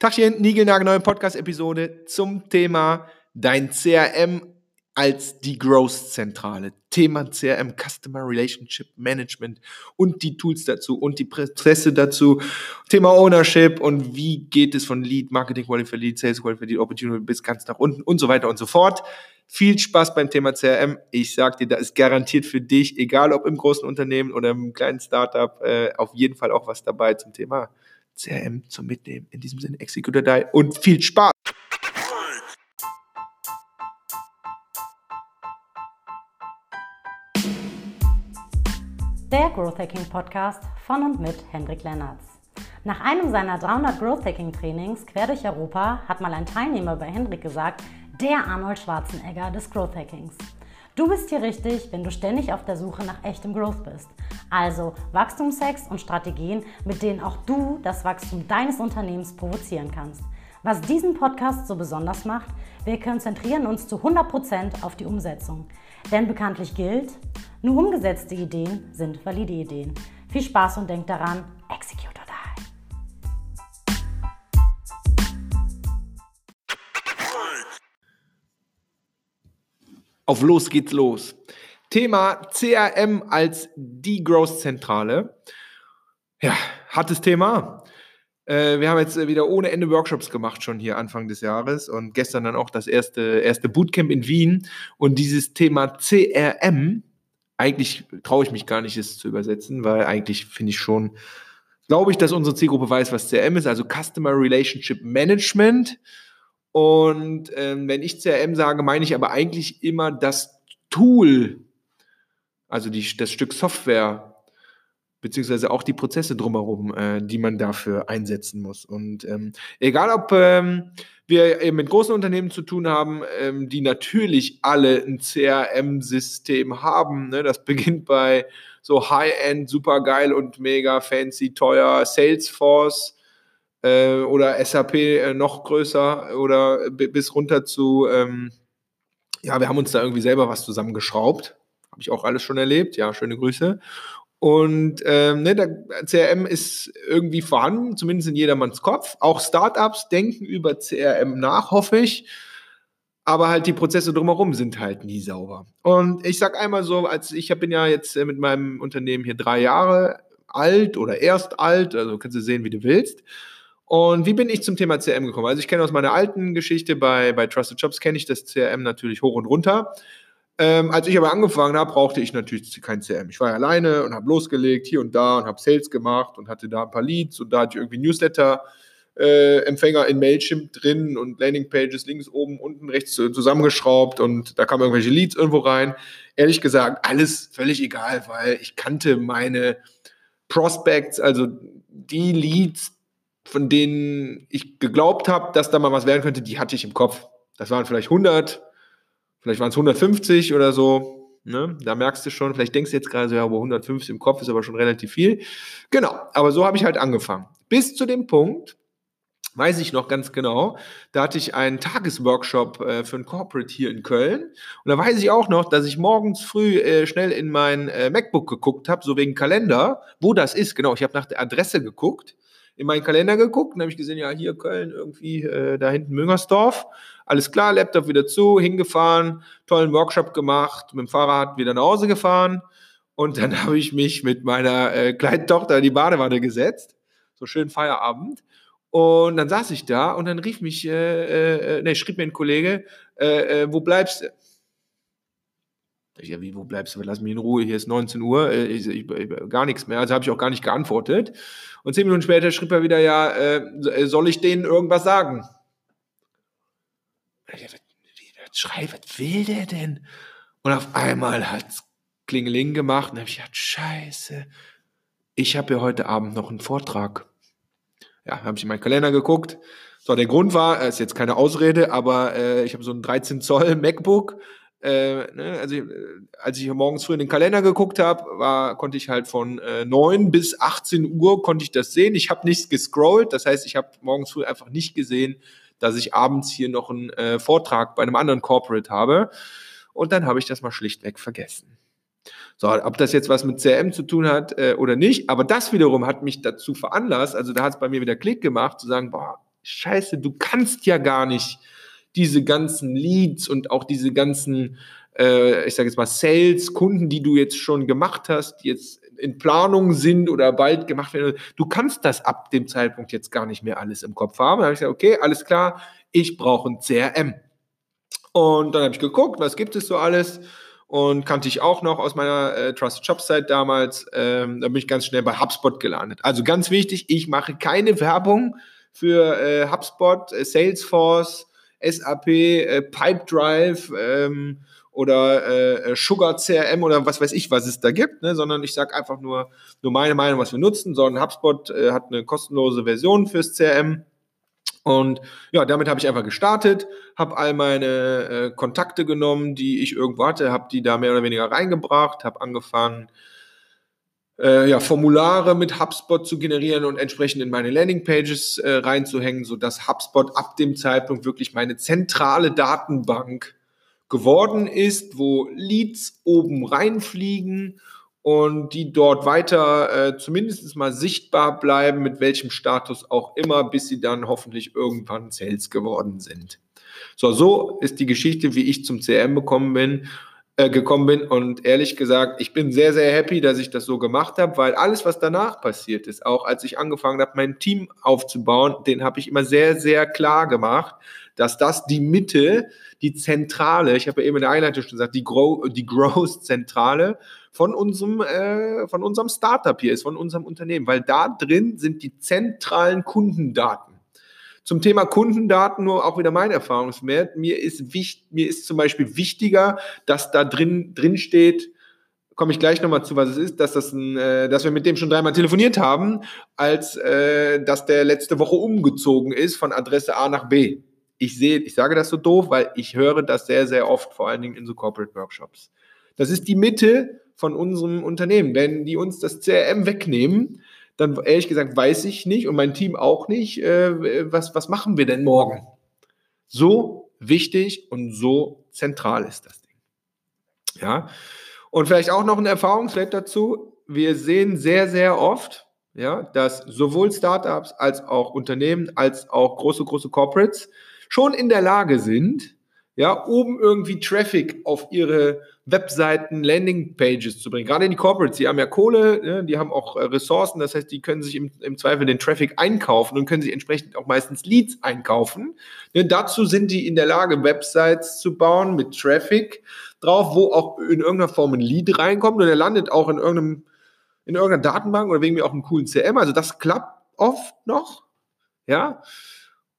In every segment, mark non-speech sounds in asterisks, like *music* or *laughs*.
Tachchen, neue Podcast-Episode zum Thema dein CRM als die Growth-Zentrale. Thema CRM, Customer Relationship Management und die Tools dazu und die Prozesse dazu. Thema Ownership und wie geht es von Lead, Marketing Quality Lead, Sales Quality Lead, Opportunity bis ganz nach unten und so weiter und so fort. Viel Spaß beim Thema CRM. Ich sag dir, da ist garantiert für dich, egal ob im großen Unternehmen oder im kleinen Startup, äh, auf jeden Fall auch was dabei zum Thema CRM zum Mitnehmen. In diesem Sinne, Executor Die und viel Spaß! Der Growth Hacking Podcast von und mit Hendrik Lennertz. Nach einem seiner 300 Growth Hacking Trainings quer durch Europa hat mal ein Teilnehmer bei Hendrik gesagt, der Arnold Schwarzenegger des Growth Hackings. Du bist hier richtig, wenn du ständig auf der Suche nach echtem Growth bist. Also Wachstumshacks und Strategien, mit denen auch du das Wachstum deines Unternehmens provozieren kannst. Was diesen Podcast so besonders macht, wir konzentrieren uns zu 100% auf die Umsetzung. Denn bekanntlich gilt, nur umgesetzte Ideen sind valide Ideen. Viel Spaß und denk daran, execute Auf los geht's los. Thema CRM als die Growth-Zentrale. Ja, hartes Thema. Äh, wir haben jetzt wieder ohne Ende Workshops gemacht, schon hier Anfang des Jahres und gestern dann auch das erste, erste Bootcamp in Wien. Und dieses Thema CRM, eigentlich traue ich mich gar nicht, es zu übersetzen, weil eigentlich finde ich schon, glaube ich, dass unsere Zielgruppe weiß, was CRM ist, also Customer Relationship Management. Und ähm, wenn ich CRM sage, meine ich aber eigentlich immer das Tool, also die, das Stück Software, beziehungsweise auch die Prozesse drumherum, äh, die man dafür einsetzen muss. Und ähm, egal, ob ähm, wir eben mit großen Unternehmen zu tun haben, ähm, die natürlich alle ein CRM-System haben. Ne? Das beginnt bei so High-End, super geil und mega fancy, teuer Salesforce äh, oder SAP äh, noch größer oder bis runter zu, ähm, ja, wir haben uns da irgendwie selber was zusammengeschraubt habe ich auch alles schon erlebt. Ja, schöne Grüße. Und ähm, ne, der CRM ist irgendwie vorhanden, zumindest in jedermanns Kopf. Auch Startups denken über CRM nach, hoffe ich. Aber halt die Prozesse drumherum sind halt nie sauber. Und ich sag einmal so, als ich bin ja jetzt äh, mit meinem Unternehmen hier drei Jahre alt oder erst alt, also kannst du sehen, wie du willst. Und wie bin ich zum Thema CRM gekommen? Also ich kenne aus meiner alten Geschichte bei, bei Trusted Jobs, kenne ich das CRM natürlich hoch und runter. Ähm, als ich aber angefangen habe, brauchte ich natürlich kein CM. Ich war ja alleine und habe losgelegt hier und da und habe Sales gemacht und hatte da ein paar Leads und da hatte ich irgendwie Newsletter. Äh, Empfänger in Mailchimp drin und Landingpages links, oben, unten, rechts zusammengeschraubt und da kamen irgendwelche Leads irgendwo rein. Ehrlich gesagt, alles völlig egal, weil ich kannte meine Prospects, also die Leads, von denen ich geglaubt habe, dass da mal was werden könnte, die hatte ich im Kopf. Das waren vielleicht 100, Vielleicht waren es 150 oder so. Ne? Da merkst du schon, vielleicht denkst du jetzt gerade so, ja, aber 150 im Kopf ist aber schon relativ viel. Genau, aber so habe ich halt angefangen. Bis zu dem Punkt, weiß ich noch ganz genau, da hatte ich einen Tagesworkshop äh, für ein Corporate hier in Köln. Und da weiß ich auch noch, dass ich morgens früh äh, schnell in mein äh, MacBook geguckt habe, so wegen Kalender, wo das ist. Genau, ich habe nach der Adresse geguckt in meinen Kalender geguckt und habe ich gesehen, ja, hier Köln, irgendwie äh, da hinten Müngersdorf. Alles klar, Laptop wieder zu, hingefahren, tollen Workshop gemacht, mit dem Fahrrad wieder nach Hause gefahren. Und dann *laughs* habe ich mich mit meiner äh, kleinen Tochter in die Badewanne gesetzt. So schön Feierabend. Und dann saß ich da und dann rief mich, äh, äh, ne, schrieb mir ein Kollege, äh, äh, wo bleibst du? Ich, ja, wie, wo bleibst du? Lass mich in Ruhe, hier ist 19 Uhr, äh, ich, ich, gar nichts mehr. Also habe ich auch gar nicht geantwortet. Und zehn Minuten später schrieb er wieder, ja, äh, soll ich denen irgendwas sagen? Schrei, was will der denn? Und auf einmal hat es Klingeling gemacht und habe ich gedacht, scheiße, ich habe ja heute Abend noch einen Vortrag. Ja, habe ich in meinen Kalender geguckt. So, der Grund war, ist jetzt keine Ausrede, aber äh, ich habe so ein 13 Zoll MacBook äh, ne, also äh, als ich morgens früh in den Kalender geguckt habe, war konnte ich halt von äh, 9 bis 18 Uhr konnte ich das sehen. Ich habe nichts gescrollt, das heißt, ich habe morgens früh einfach nicht gesehen, dass ich abends hier noch einen äh, Vortrag bei einem anderen Corporate habe. Und dann habe ich das mal schlichtweg vergessen. So, ob das jetzt was mit CRM zu tun hat äh, oder nicht, aber das wiederum hat mich dazu veranlasst, also da hat es bei mir wieder Klick gemacht, zu sagen, boah, scheiße, du kannst ja gar nicht diese ganzen Leads und auch diese ganzen, äh, ich sage jetzt mal, Sales-Kunden, die du jetzt schon gemacht hast, die jetzt in Planung sind oder bald gemacht werden, du kannst das ab dem Zeitpunkt jetzt gar nicht mehr alles im Kopf haben. Da habe ich gesagt, okay, alles klar, ich brauche ein CRM. Und dann habe ich geguckt, was gibt es so alles und kannte ich auch noch aus meiner äh, Trusted Shop Zeit damals. Ähm, da bin ich ganz schnell bei HubSpot gelandet. Also ganz wichtig, ich mache keine Werbung für äh, HubSpot, äh, Salesforce, SAP, äh, Pipedrive ähm, oder äh, Sugar CRM oder was weiß ich, was es da gibt, ne? sondern ich sage einfach nur, nur meine Meinung, was wir nutzen, sondern HubSpot äh, hat eine kostenlose Version fürs CRM und ja, damit habe ich einfach gestartet, habe all meine äh, Kontakte genommen, die ich irgendwo hatte, habe die da mehr oder weniger reingebracht, habe angefangen, äh, ja, Formulare mit HubSpot zu generieren und entsprechend in meine Landingpages äh, reinzuhängen, sodass HubSpot ab dem Zeitpunkt wirklich meine zentrale Datenbank geworden ist, wo Leads oben reinfliegen und die dort weiter äh, zumindest mal sichtbar bleiben, mit welchem Status auch immer, bis sie dann hoffentlich irgendwann Sales geworden sind. So, so ist die Geschichte, wie ich zum CRM gekommen bin, äh, gekommen bin. Und ehrlich gesagt, ich bin sehr, sehr happy, dass ich das so gemacht habe, weil alles, was danach passiert ist, auch als ich angefangen habe, mein Team aufzubauen, den habe ich immer sehr, sehr klar gemacht, dass das die Mitte, die Zentrale, ich habe ja eben in der Einleitung schon gesagt, die, Grow, die Growth-Zentrale von unserem, äh, von unserem Startup hier ist, von unserem Unternehmen, weil da drin sind die zentralen Kundendaten. Zum Thema Kundendaten nur auch wieder mein Erfahrungswert. Mir ist, wichtig, mir ist zum Beispiel wichtiger, dass da drin, drin steht, komme ich gleich nochmal zu, was es ist, dass, das ein, äh, dass wir mit dem schon dreimal telefoniert haben, als äh, dass der letzte Woche umgezogen ist von Adresse A nach B. Ich sehe, ich sage das so doof, weil ich höre das sehr, sehr oft, vor allen Dingen in so Corporate Workshops. Das ist die Mitte von unserem Unternehmen. Wenn die uns das CRM wegnehmen, dann ehrlich gesagt weiß ich nicht und mein Team auch nicht, äh, was, was machen wir denn morgen? So wichtig und so zentral ist das Ding. Ja. Und vielleicht auch noch ein Erfahrungswert dazu. Wir sehen sehr, sehr oft, ja, dass sowohl Startups als auch Unternehmen als auch große, große Corporates schon in der Lage sind, ja, oben irgendwie Traffic auf ihre Webseiten, Landingpages zu bringen. Gerade in die Corporates, die haben ja Kohle, ne, die haben auch äh, Ressourcen, das heißt, die können sich im, im, Zweifel den Traffic einkaufen und können sich entsprechend auch meistens Leads einkaufen. Ne, dazu sind die in der Lage, Websites zu bauen mit Traffic drauf, wo auch in irgendeiner Form ein Lead reinkommt und der landet auch in irgendeinem in irgendeiner Datenbank oder wegen mir auch einen coolen CM. Also das klappt oft noch, ja.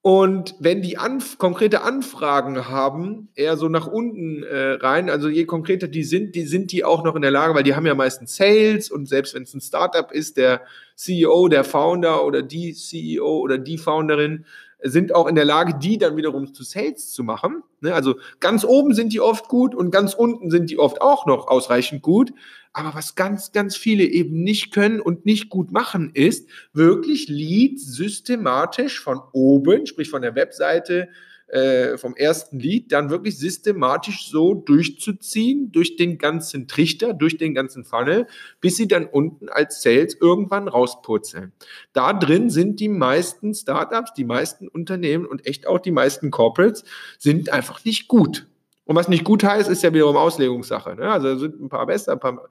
Und wenn die Anf konkrete Anfragen haben, eher so nach unten äh, rein, also je konkreter die sind, die sind die auch noch in der Lage, weil die haben ja meistens Sales und selbst wenn es ein Startup ist, der CEO, der Founder oder die CEO oder die Founderin sind auch in der Lage, die dann wiederum zu Sales zu machen. Ne? Also ganz oben sind die oft gut und ganz unten sind die oft auch noch ausreichend gut. Aber was ganz, ganz viele eben nicht können und nicht gut machen, ist wirklich Leads systematisch von oben, sprich von der Webseite, äh, vom ersten Lied dann wirklich systematisch so durchzuziehen, durch den ganzen Trichter, durch den ganzen Funnel, bis sie dann unten als Sales irgendwann rauspurzeln. Da drin sind die meisten Startups, die meisten Unternehmen und echt auch die meisten Corporates sind einfach nicht gut. Und was nicht gut heißt, ist ja wiederum Auslegungssache. Ne? Also sind ein paar besser, ein paar.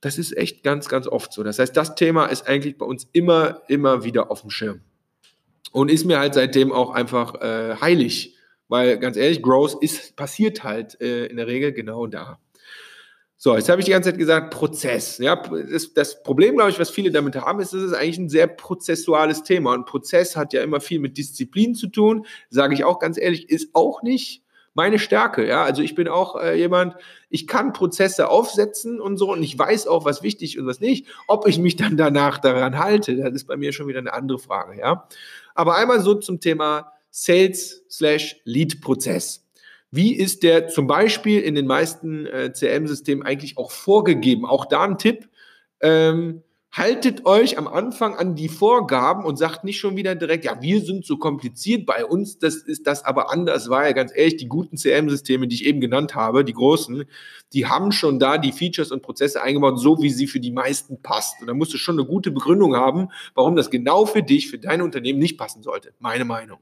Das ist echt ganz, ganz oft so. Das heißt, das Thema ist eigentlich bei uns immer, immer wieder auf dem Schirm und ist mir halt seitdem auch einfach äh, heilig. Weil ganz ehrlich, Growth ist, passiert halt äh, in der Regel genau da. So, jetzt habe ich die ganze Zeit gesagt, Prozess. Ja, das, das Problem, glaube ich, was viele damit haben, ist, dass es eigentlich ein sehr prozessuales Thema. Und Prozess hat ja immer viel mit Disziplin zu tun. Sage ich auch ganz ehrlich, ist auch nicht meine Stärke. Ja, also ich bin auch äh, jemand, ich kann Prozesse aufsetzen und so und ich weiß auch, was wichtig und was nicht. Ob ich mich dann danach daran halte, das ist bei mir schon wieder eine andere Frage. Ja, aber einmal so zum Thema Sales slash Lead Prozess. Wie ist der zum Beispiel in den meisten äh, CRM-Systemen eigentlich auch vorgegeben? Auch da ein Tipp. Ähm, haltet euch am Anfang an die Vorgaben und sagt nicht schon wieder direkt, ja, wir sind so kompliziert, bei uns das ist das aber anders, war ja ganz ehrlich, die guten CM-Systeme, die ich eben genannt habe, die großen, die haben schon da die Features und Prozesse eingebaut, so wie sie für die meisten passt. Und da musst du schon eine gute Begründung haben, warum das genau für dich, für dein Unternehmen nicht passen sollte. Meine Meinung.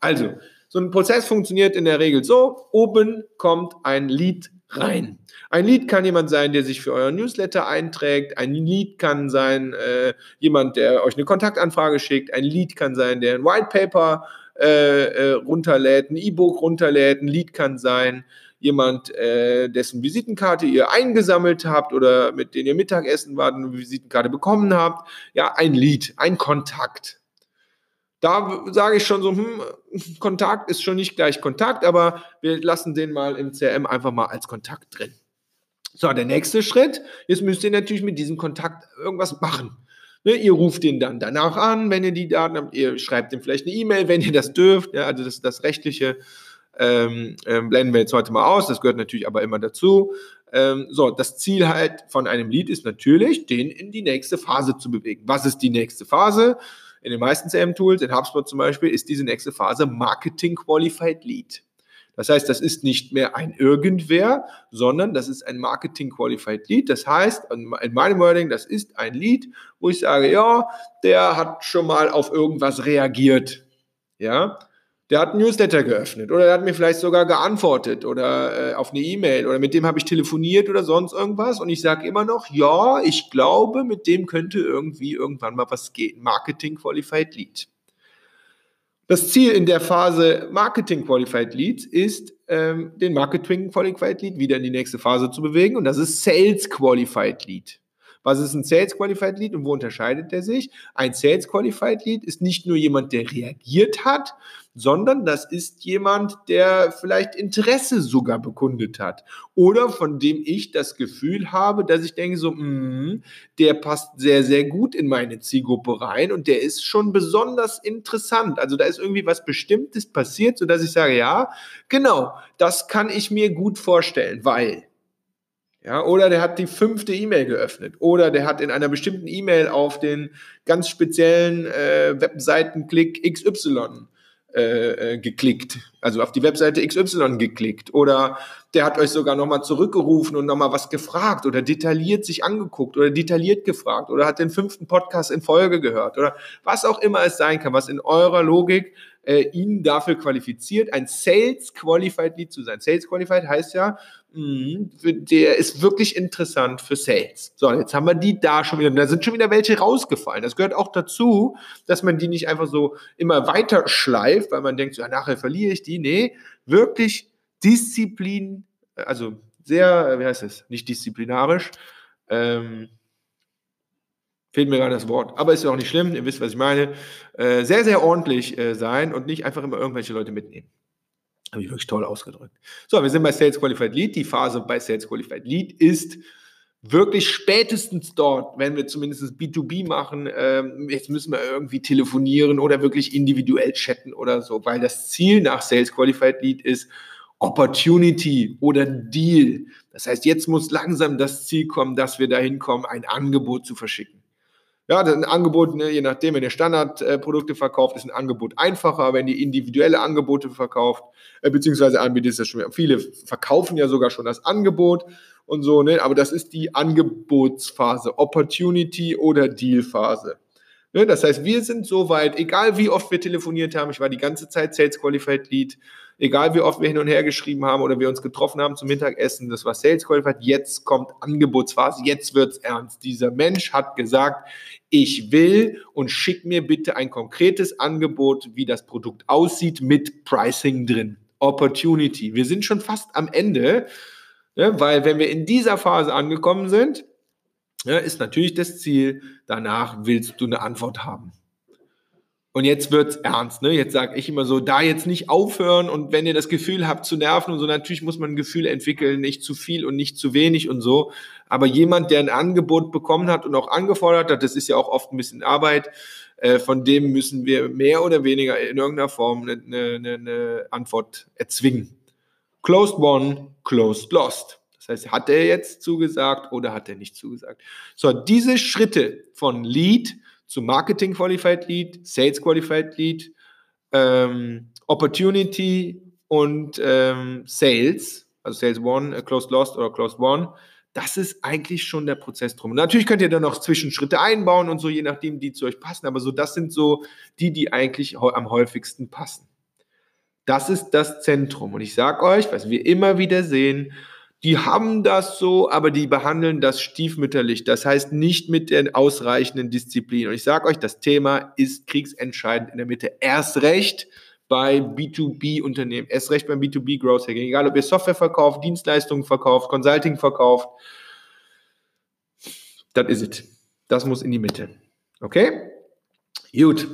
Also, so ein Prozess funktioniert in der Regel so, oben kommt ein Lead rein. Ein Lead kann jemand sein, der sich für euer Newsletter einträgt. Ein Lead kann sein äh, jemand, der euch eine Kontaktanfrage schickt. Ein Lead kann sein, der ein White Paper äh, äh, runterlädt, ein E-Book runterlädt. Ein Lead kann sein jemand, äh, dessen Visitenkarte ihr eingesammelt habt oder mit dem ihr Mittagessen wart und eine Visitenkarte bekommen habt. Ja, ein Lead, ein Kontakt. Da sage ich schon so, hm, Kontakt ist schon nicht gleich Kontakt, aber wir lassen den mal im CRM einfach mal als Kontakt drin. So, der nächste Schritt, jetzt müsst ihr natürlich mit diesem Kontakt irgendwas machen. Ne, ihr ruft den dann danach an, wenn ihr die Daten habt, ihr schreibt ihm vielleicht eine E-Mail, wenn ihr das dürft, ja, also das, das Rechtliche ähm, ähm, blenden wir jetzt heute mal aus, das gehört natürlich aber immer dazu. Ähm, so, das Ziel halt von einem Lead ist natürlich, den in die nächste Phase zu bewegen. Was ist die nächste Phase? In den meisten CM-Tools, in HubSpot zum Beispiel, ist diese nächste Phase Marketing Qualified Lead. Das heißt, das ist nicht mehr ein Irgendwer, sondern das ist ein Marketing Qualified Lead. Das heißt, in meinem Wording, das ist ein Lead, wo ich sage, ja, der hat schon mal auf irgendwas reagiert. Ja, der hat ein Newsletter geöffnet oder der hat mir vielleicht sogar geantwortet oder äh, auf eine E-Mail oder mit dem habe ich telefoniert oder sonst irgendwas und ich sage immer noch, ja, ich glaube, mit dem könnte irgendwie irgendwann mal was gehen. Marketing Qualified Lead. Das Ziel in der Phase Marketing Qualified Leads ist, ähm, den Marketing Qualified Lead wieder in die nächste Phase zu bewegen und das ist Sales Qualified Lead. Was ist ein Sales Qualified Lead und wo unterscheidet der sich? Ein Sales Qualified Lead ist nicht nur jemand, der reagiert hat, sondern das ist jemand, der vielleicht Interesse sogar bekundet hat oder von dem ich das Gefühl habe, dass ich denke so, mh, der passt sehr, sehr gut in meine Zielgruppe rein und der ist schon besonders interessant. Also da ist irgendwie was Bestimmtes passiert, sodass ich sage, ja, genau, das kann ich mir gut vorstellen, weil ja, oder der hat die fünfte E-Mail geöffnet. Oder der hat in einer bestimmten E-Mail auf den ganz speziellen äh, Webseitenklick XY äh, äh, geklickt. Also auf die Webseite XY geklickt. Oder der hat euch sogar nochmal zurückgerufen und nochmal was gefragt oder detailliert sich angeguckt oder detailliert gefragt oder hat den fünften Podcast in Folge gehört oder was auch immer es sein kann, was in eurer Logik äh, ihn dafür qualifiziert, ein Sales Qualified Lead zu sein. Sales Qualified heißt ja, mh, der ist wirklich interessant für Sales. So, jetzt haben wir die da schon wieder. Da sind schon wieder welche rausgefallen. Das gehört auch dazu, dass man die nicht einfach so immer weiter schleift, weil man denkt, so, ja, nachher verliere ich die. Nee, wirklich Disziplin, also sehr, wie heißt es, nicht disziplinarisch, ähm, Fehlt mir gerade das Wort. Aber ist ja auch nicht schlimm, ihr wisst, was ich meine. Äh, sehr, sehr ordentlich äh, sein und nicht einfach immer irgendwelche Leute mitnehmen. Habe ich wirklich toll ausgedrückt. So, wir sind bei Sales Qualified Lead. Die Phase bei Sales Qualified Lead ist wirklich spätestens dort, wenn wir zumindest B2B machen, ähm, jetzt müssen wir irgendwie telefonieren oder wirklich individuell chatten oder so, weil das Ziel nach Sales Qualified Lead ist Opportunity oder Deal. Das heißt, jetzt muss langsam das Ziel kommen, dass wir dahin kommen, ein Angebot zu verschicken. Ja, ein Angebot, ne, je nachdem, wenn ihr Standardprodukte verkauft, ist ein Angebot einfacher. Wenn ihr individuelle Angebote verkauft, äh, beziehungsweise anbietet, ist das schon viele verkaufen ja sogar schon das Angebot und so, ne? Aber das ist die Angebotsphase, Opportunity oder Dealphase. Ne? Das heißt, wir sind soweit, egal wie oft wir telefoniert haben, ich war die ganze Zeit Sales Qualified Lead, egal wie oft wir hin und her geschrieben haben oder wir uns getroffen haben zum Mittagessen, das war Sales Qualified, jetzt kommt Angebotsphase, jetzt wird's ernst. Dieser Mensch hat gesagt, ich will und schick mir bitte ein konkretes Angebot, wie das Produkt aussieht, mit Pricing drin. Opportunity. Wir sind schon fast am Ende, ne, weil wenn wir in dieser Phase angekommen sind, ja, ist natürlich das Ziel, danach willst du eine Antwort haben. Und jetzt wird's ernst, ne? Jetzt sage ich immer so, da jetzt nicht aufhören und wenn ihr das Gefühl habt zu nerven und so, natürlich muss man ein Gefühl entwickeln, nicht zu viel und nicht zu wenig und so. Aber jemand, der ein Angebot bekommen hat und auch angefordert hat, das ist ja auch oft ein bisschen Arbeit, äh, von dem müssen wir mehr oder weniger in irgendeiner Form eine, eine, eine Antwort erzwingen. Closed won, closed lost. Das heißt, hat er jetzt zugesagt oder hat er nicht zugesagt? So, diese Schritte von Lead zu Marketing Qualified Lead, Sales Qualified Lead, ähm, Opportunity und ähm, Sales, also Sales One, äh, Closed Lost oder Closed One, das ist eigentlich schon der Prozess drum. Und natürlich könnt ihr dann noch Zwischenschritte einbauen und so, je nachdem, die zu euch passen. Aber so, das sind so die, die eigentlich am häufigsten passen. Das ist das Zentrum. Und ich sage euch, was wir immer wieder sehen, die haben das so, aber die behandeln das stiefmütterlich. Das heißt nicht mit der ausreichenden Disziplin. Und ich sage euch, das Thema ist kriegsentscheidend in der Mitte. Erst recht bei B2B-Unternehmen, erst recht beim B2B Growth Hacking. Egal, ob ihr Software verkauft, Dienstleistungen verkauft, Consulting verkauft. Das ist es. Das muss in die Mitte. Okay? Gut.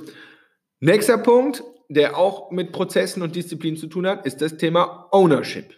Nächster Punkt, der auch mit Prozessen und Disziplin zu tun hat, ist das Thema Ownership.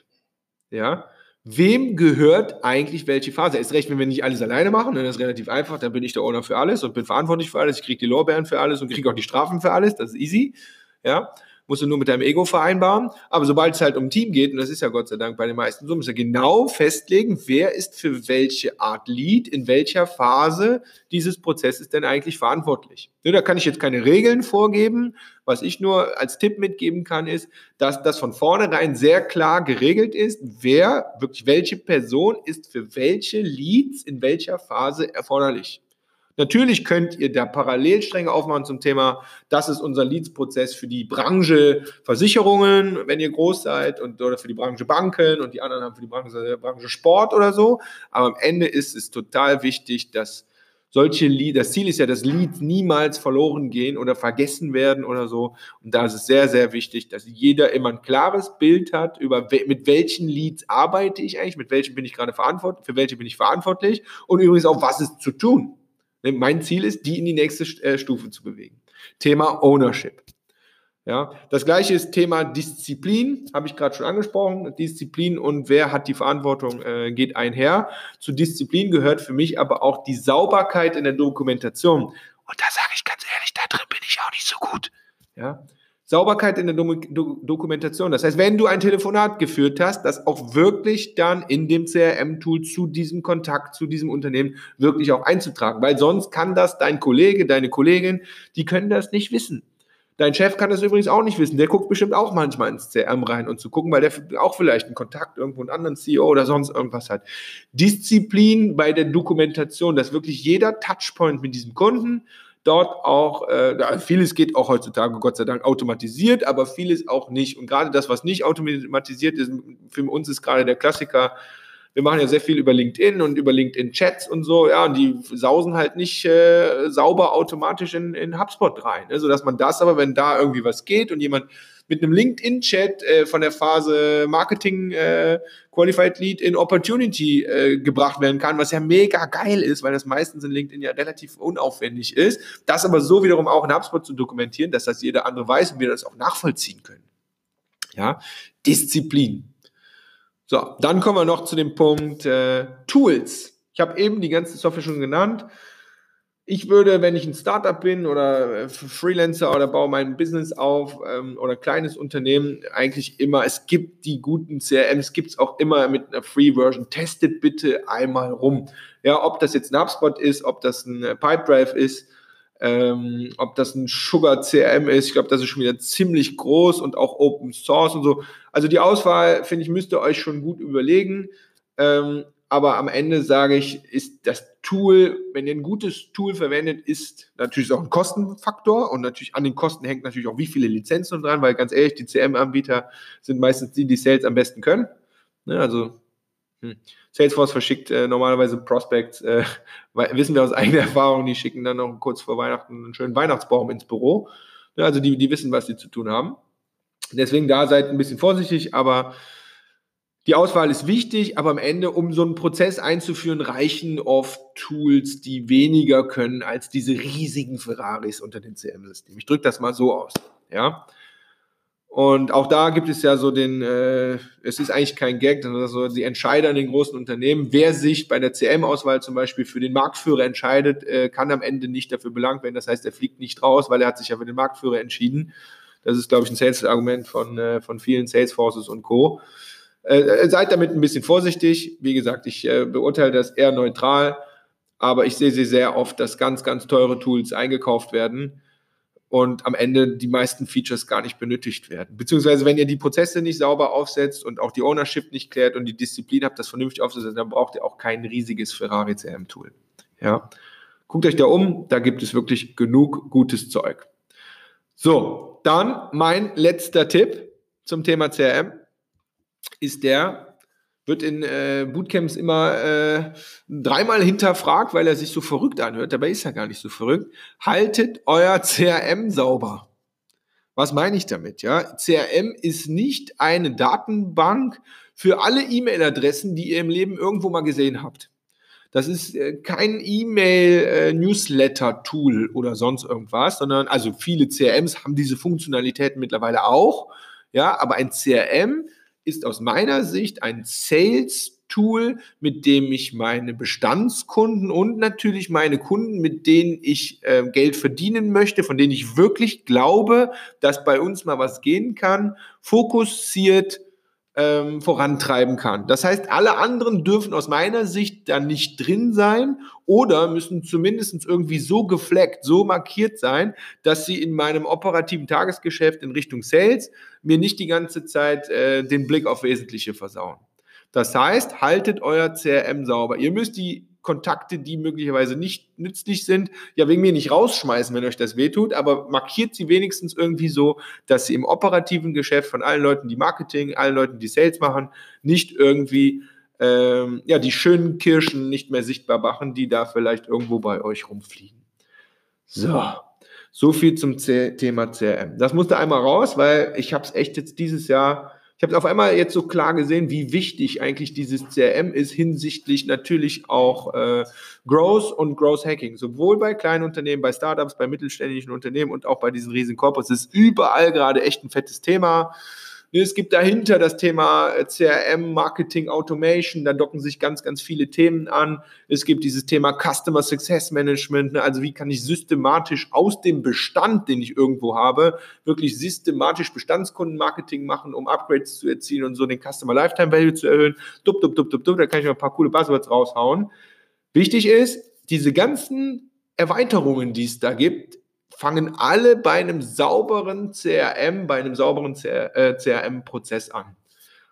Ja? Wem gehört eigentlich welche Phase? Ist recht, wenn wir nicht alles alleine machen, dann ist es relativ einfach, dann bin ich der Owner für alles und bin verantwortlich für alles, ich kriege die Lorbeeren für alles und kriege auch die Strafen für alles, das ist easy. Ja, musst du nur mit deinem Ego vereinbaren. Aber sobald es halt um Team geht, und das ist ja Gott sei Dank bei den meisten so, musst du genau festlegen, wer ist für welche Art Lead, in welcher Phase dieses Prozesses denn eigentlich verantwortlich. Ja, da kann ich jetzt keine Regeln vorgeben. Was ich nur als Tipp mitgeben kann, ist, dass das von vornherein sehr klar geregelt ist, wer wirklich welche Person ist für welche Leads in welcher Phase erforderlich. Natürlich könnt ihr da Parallelstränge aufmachen zum Thema, das ist unser Leads-Prozess für die Branche Versicherungen, wenn ihr groß seid, und, oder für die Branche Banken und die anderen haben für die Branche, Branche Sport oder so. Aber am Ende ist es total wichtig, dass solche Leads, das Ziel ist ja, dass Leads niemals verloren gehen oder vergessen werden oder so. Und da ist es sehr, sehr wichtig, dass jeder immer ein klares Bild hat über, mit welchen Leads arbeite ich eigentlich, mit welchen bin ich gerade verantwortlich, für welche bin ich verantwortlich und übrigens auch, was ist zu tun. Ne, mein Ziel ist, die in die nächste äh, Stufe zu bewegen. Thema Ownership. Ja, das gleiche ist Thema Disziplin, habe ich gerade schon angesprochen. Disziplin und wer hat die Verantwortung, äh, geht einher. Zu Disziplin gehört für mich aber auch die Sauberkeit in der Dokumentation. Und da sage ich ganz ehrlich, da drin bin ich auch nicht so gut. Ja, Sauberkeit in der Do Dokumentation. Das heißt, wenn du ein Telefonat geführt hast, das auch wirklich dann in dem CRM-Tool zu diesem Kontakt, zu diesem Unternehmen wirklich auch einzutragen. Weil sonst kann das dein Kollege, deine Kollegin, die können das nicht wissen. Dein Chef kann das übrigens auch nicht wissen. Der guckt bestimmt auch manchmal ins CRM rein und zu gucken, weil der auch vielleicht einen Kontakt irgendwo einen anderen CEO oder sonst irgendwas hat. Disziplin bei der Dokumentation, dass wirklich jeder Touchpoint mit diesem Kunden dort auch, äh, vieles geht auch heutzutage Gott sei Dank automatisiert, aber vieles auch nicht. Und gerade das, was nicht automatisiert ist, für uns ist gerade der Klassiker, wir machen ja sehr viel über LinkedIn und über LinkedIn-Chats und so, ja, und die sausen halt nicht äh, sauber automatisch in, in HubSpot rein. Ne? Sodass man das aber, wenn da irgendwie was geht und jemand mit einem LinkedIn-Chat äh, von der Phase Marketing äh, Qualified Lead in Opportunity äh, gebracht werden kann, was ja mega geil ist, weil das meistens in LinkedIn ja relativ unaufwendig ist. Das aber so wiederum auch in HubSpot zu dokumentieren, dass das jeder andere weiß und wir das auch nachvollziehen können. Ja, Disziplin. So, dann kommen wir noch zu dem Punkt äh, Tools. Ich habe eben die ganze Software schon genannt. Ich würde, wenn ich ein Startup bin oder äh, Freelancer oder baue mein Business auf ähm, oder kleines Unternehmen, eigentlich immer, es gibt die guten CRMs, gibt es auch immer mit einer Free-Version. Testet bitte einmal rum. Ja, ob das jetzt ein HubSpot ist, ob das ein äh, Pipedrive ist, ähm, ob das ein Sugar CRM ist. Ich glaube, das ist schon wieder ziemlich groß und auch Open Source und so. Also die Auswahl, finde ich, müsst ihr euch schon gut überlegen. Ähm, aber am Ende sage ich, ist das Tool, wenn ihr ein gutes Tool verwendet, ist natürlich auch ein Kostenfaktor und natürlich an den Kosten hängt natürlich auch wie viele Lizenzen dran, weil ganz ehrlich, die CM-Anbieter sind meistens die, die Sales am besten können. Ne, also hm. Salesforce verschickt äh, normalerweise Prospects, äh, *laughs* wissen wir aus eigener Erfahrung, die schicken dann noch kurz vor Weihnachten einen schönen Weihnachtsbaum ins Büro. Ne, also die, die wissen, was sie zu tun haben. Deswegen da seid ein bisschen vorsichtig, aber die Auswahl ist wichtig, aber am Ende, um so einen Prozess einzuführen, reichen oft Tools, die weniger können als diese riesigen Ferraris unter den CM-Systemen. Ich drücke das mal so aus. Ja. Und auch da gibt es ja so den, äh, es ist eigentlich kein Gag, sondern so die Entscheider in den großen Unternehmen. Wer sich bei der CM-Auswahl zum Beispiel für den Marktführer entscheidet, äh, kann am Ende nicht dafür belangt werden. Das heißt, er fliegt nicht raus, weil er hat sich ja für den Marktführer entschieden. Das ist, glaube ich, ein Sales-Argument von, äh, von vielen Salesforces und Co. Äh, seid damit ein bisschen vorsichtig. Wie gesagt, ich äh, beurteile das eher neutral, aber ich sehe sie sehr oft, dass ganz, ganz teure Tools eingekauft werden und am Ende die meisten Features gar nicht benötigt werden. Beziehungsweise, wenn ihr die Prozesse nicht sauber aufsetzt und auch die Ownership nicht klärt und die Disziplin habt, das vernünftig aufzusetzen, dann braucht ihr auch kein riesiges Ferrari CRM-Tool. Ja. Guckt euch da um, da gibt es wirklich genug gutes Zeug. So, dann mein letzter Tipp zum Thema CRM ist der, wird in äh, Bootcamps immer äh, dreimal hinterfragt, weil er sich so verrückt anhört. Dabei ist er gar nicht so verrückt. Haltet euer CRM sauber. Was meine ich damit? Ja, CRM ist nicht eine Datenbank für alle E-Mail-Adressen, die ihr im Leben irgendwo mal gesehen habt. Das ist äh, kein E-Mail-Newsletter-Tool äh, oder sonst irgendwas, sondern also viele CRMs haben diese Funktionalitäten mittlerweile auch. Ja, aber ein CRM ist aus meiner Sicht ein Sales-Tool, mit dem ich meine Bestandskunden und natürlich meine Kunden, mit denen ich äh, Geld verdienen möchte, von denen ich wirklich glaube, dass bei uns mal was gehen kann, fokussiert ähm, vorantreiben kann. Das heißt, alle anderen dürfen aus meiner Sicht da nicht drin sein oder müssen zumindest irgendwie so gefleckt, so markiert sein, dass sie in meinem operativen Tagesgeschäft in Richtung Sales mir nicht die ganze Zeit äh, den Blick auf Wesentliche versauen. Das heißt, haltet euer CRM sauber. Ihr müsst die Kontakte, die möglicherweise nicht nützlich sind, ja wegen mir nicht rausschmeißen, wenn euch das wehtut, aber markiert sie wenigstens irgendwie so, dass sie im operativen Geschäft von allen Leuten, die Marketing, allen Leuten, die Sales machen, nicht irgendwie ähm, ja die schönen Kirschen nicht mehr sichtbar machen, die da vielleicht irgendwo bei euch rumfliegen. So, so viel zum C Thema CRM. Das musste einmal raus, weil ich habe es echt jetzt dieses Jahr ich habe auf einmal jetzt so klar gesehen, wie wichtig eigentlich dieses CRM ist hinsichtlich natürlich auch äh, Growth und Growth Hacking. Sowohl bei kleinen Unternehmen, bei Startups, bei mittelständischen Unternehmen und auch bei diesen riesen Corporates. Es ist überall gerade echt ein fettes Thema. Es gibt dahinter das Thema äh, CRM, Marketing, Automation, da docken sich ganz, ganz viele Themen an. Es gibt dieses Thema Customer Success Management, ne? also wie kann ich systematisch aus dem Bestand, den ich irgendwo habe, wirklich systematisch Bestandskundenmarketing machen, um Upgrades zu erzielen und so den Customer Lifetime Value zu erhöhen. Dup, dup, dup, dup, dup, da kann ich mal ein paar coole Buzzwords raushauen. Wichtig ist, diese ganzen Erweiterungen, die es da gibt, fangen alle bei einem sauberen CRM, bei einem sauberen CRM-Prozess äh, an.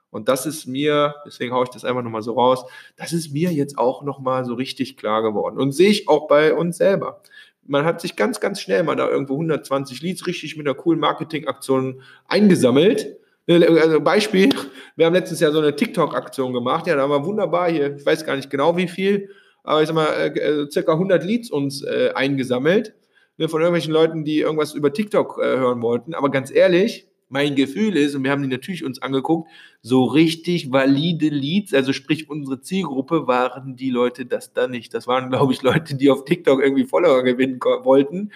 Und das ist mir, deswegen haue ich das einfach nochmal so raus, das ist mir jetzt auch nochmal so richtig klar geworden. Und sehe ich auch bei uns selber. Man hat sich ganz, ganz schnell mal da irgendwo 120 Leads richtig mit einer coolen Marketingaktion eingesammelt. Also Beispiel, wir haben letztes Jahr so eine TikTok-Aktion gemacht. Ja, da haben wir wunderbar hier, ich weiß gar nicht genau wie viel, aber ich sag mal, äh, äh circa 100 Leads uns äh, eingesammelt ne, von irgendwelchen Leuten, die irgendwas über TikTok äh, hören wollten. Aber ganz ehrlich, mein Gefühl ist, und wir haben die natürlich uns angeguckt, so richtig valide Leads, also sprich unsere Zielgruppe, waren die Leute das da nicht. Das waren, glaube ich, Leute, die auf TikTok irgendwie Follower gewinnen wollten.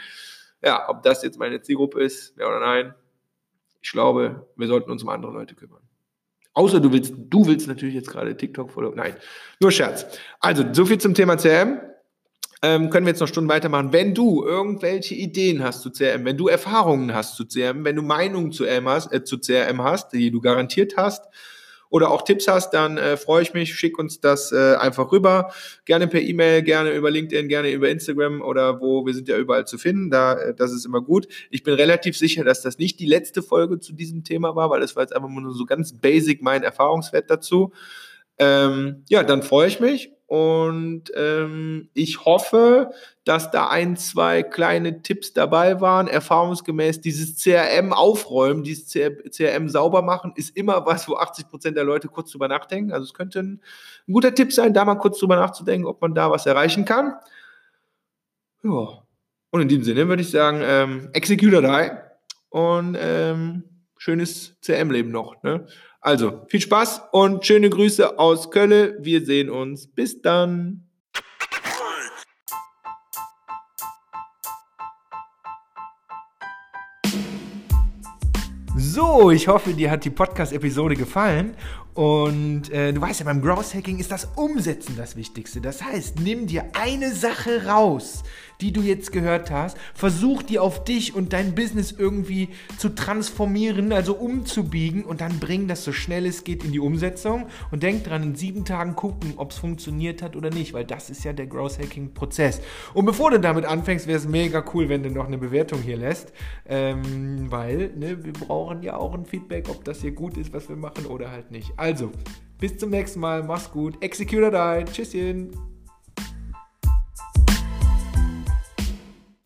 Ja, ob das jetzt meine Zielgruppe ist, ja oder nein, ich glaube, wir sollten uns um andere Leute kümmern. Außer du willst, du willst natürlich jetzt gerade TikTok follow. Nein, nur Scherz. Also, so viel zum Thema CRM ähm, können wir jetzt noch Stunden weitermachen. Wenn du irgendwelche Ideen hast zu CRM, wenn du Erfahrungen hast zu CRM, wenn du Meinungen zu, CRM hast, äh, zu CRM hast, die du garantiert hast, oder auch Tipps hast, dann äh, freue ich mich, schick uns das äh, einfach rüber. Gerne per E-Mail, gerne über LinkedIn, gerne über Instagram oder wo, wir sind ja überall zu finden, da, äh, das ist immer gut. Ich bin relativ sicher, dass das nicht die letzte Folge zu diesem Thema war, weil das war jetzt einfach nur so ganz basic mein Erfahrungswert dazu. Ähm, ja, dann freue ich mich und ähm, ich hoffe, dass da ein, zwei kleine Tipps dabei waren. Erfahrungsgemäß dieses CRM aufräumen, dieses CRM sauber machen, ist immer was, wo 80 Prozent der Leute kurz drüber nachdenken. Also es könnte ein, ein, guter Tipp sein, da mal kurz drüber nachzudenken, ob man da was erreichen kann. Ja. Und in diesem Sinne würde ich sagen, ähm, Executor die und ähm, schönes CRM-Leben noch. Ne? Also, viel Spaß und schöne Grüße aus Köln. Wir sehen uns. Bis dann. So, ich hoffe, dir hat die Podcast-Episode gefallen Und äh, du weißt ja, beim Growth Hacking ist das Umsetzen das Wichtigste. Das heißt, nimm dir eine Sache raus, die du jetzt gehört hast, versuch die auf dich und dein Business irgendwie zu transformieren, also umzubiegen und dann bring das so schnell es geht in die Umsetzung und denk dran, in sieben Tagen gucken, ob es funktioniert hat oder nicht, weil das ist ja der Growth Hacking Prozess. Und bevor du damit anfängst, wäre es mega cool, wenn du noch eine Bewertung hier lässt, ähm, weil ne, wir brauchen ja auch ein Feedback, ob das hier gut ist, was wir machen oder halt nicht. Also, bis zum nächsten Mal, mach's gut, execute die, tschüsschen.